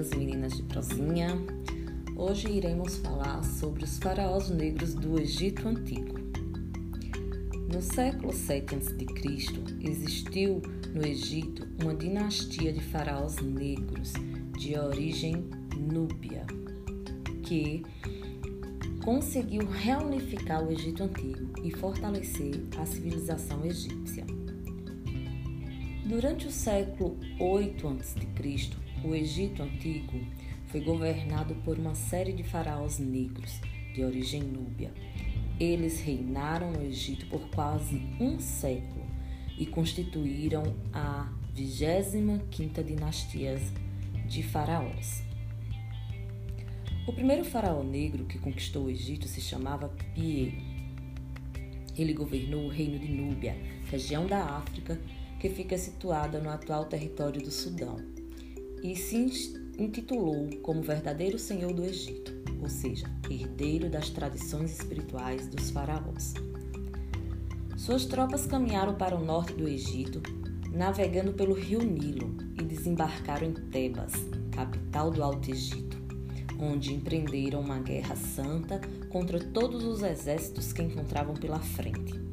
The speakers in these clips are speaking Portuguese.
e meninas de prosinha. Hoje iremos falar sobre os faraós negros do Egito Antigo. No século 7 a.C., existiu no Egito uma dinastia de faraós negros de origem núbia, que conseguiu reunificar o Egito Antigo e fortalecer a civilização egípcia. Durante o século 8 a.C., o Egito Antigo foi governado por uma série de faraós negros de origem núbia. Eles reinaram no Egito por quase um século e constituíram a 25ª dinastia de faraós. O primeiro faraó negro que conquistou o Egito se chamava Pie. Ele governou o reino de Núbia, região da África, que fica situada no atual território do Sudão, e se intitulou como verdadeiro senhor do Egito, ou seja, herdeiro das tradições espirituais dos faraós. Suas tropas caminharam para o norte do Egito, navegando pelo rio Nilo e desembarcaram em Tebas, capital do Alto Egito, onde empreenderam uma guerra santa contra todos os exércitos que encontravam pela frente.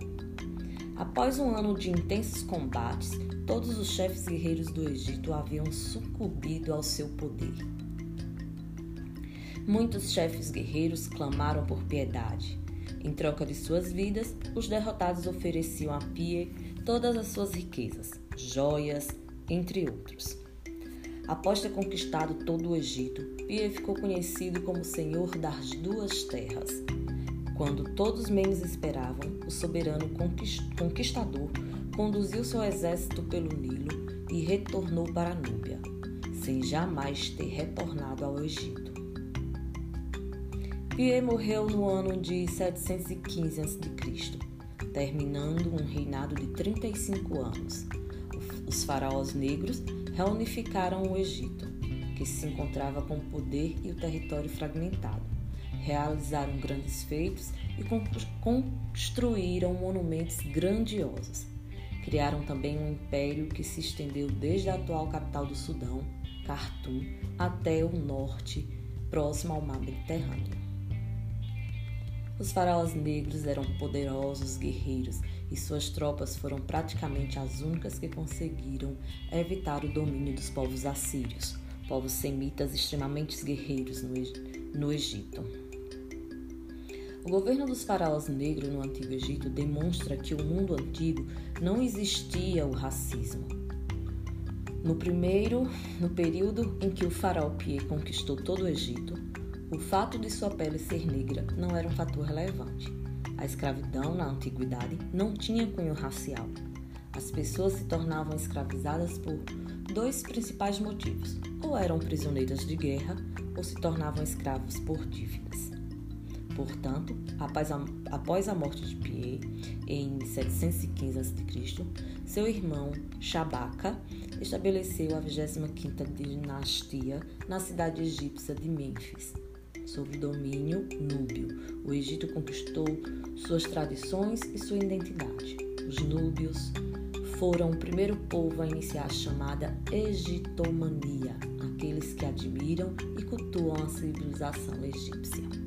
Após um ano de intensos combates, todos os chefes guerreiros do Egito haviam sucumbido ao seu poder. Muitos chefes guerreiros clamaram por piedade. Em troca de suas vidas, os derrotados ofereciam a Pie todas as suas riquezas, joias, entre outros. Após ter conquistado todo o Egito, Pie ficou conhecido como Senhor das Duas Terras quando todos menos esperavam, o soberano conquistador conduziu seu exército pelo Nilo e retornou para a Núbia, sem jamais ter retornado ao Egito. Pie morreu no ano de 715 a.C., terminando um reinado de 35 anos. Os faraós negros reunificaram o Egito, que se encontrava com o poder e o território fragmentado realizaram grandes feitos e construíram monumentos grandiosos. Criaram também um império que se estendeu desde a atual capital do Sudão, Khartoum, até o norte, próximo ao mar Mediterrâneo. Os faraós negros eram poderosos guerreiros e suas tropas foram praticamente as únicas que conseguiram evitar o domínio dos povos assírios, povos semitas extremamente guerreiros no Egito. O governo dos faraós negros no Antigo Egito demonstra que no mundo antigo não existia o racismo. No primeiro, no período em que o faraó Pie conquistou todo o Egito, o fato de sua pele ser negra não era um fator relevante. A escravidão na antiguidade não tinha cunho racial. As pessoas se tornavam escravizadas por dois principais motivos: ou eram prisioneiras de guerra ou se tornavam escravos por dívidas. Portanto, após a, após a morte de Pie, em 715 a.C., seu irmão Shabaka estabeleceu a 25ª dinastia na cidade egípcia de Mênfis, sob domínio núbio. O Egito conquistou suas tradições e sua identidade. Os núbios foram o primeiro povo a iniciar a chamada egitomania, aqueles que admiram e cultuam a civilização egípcia.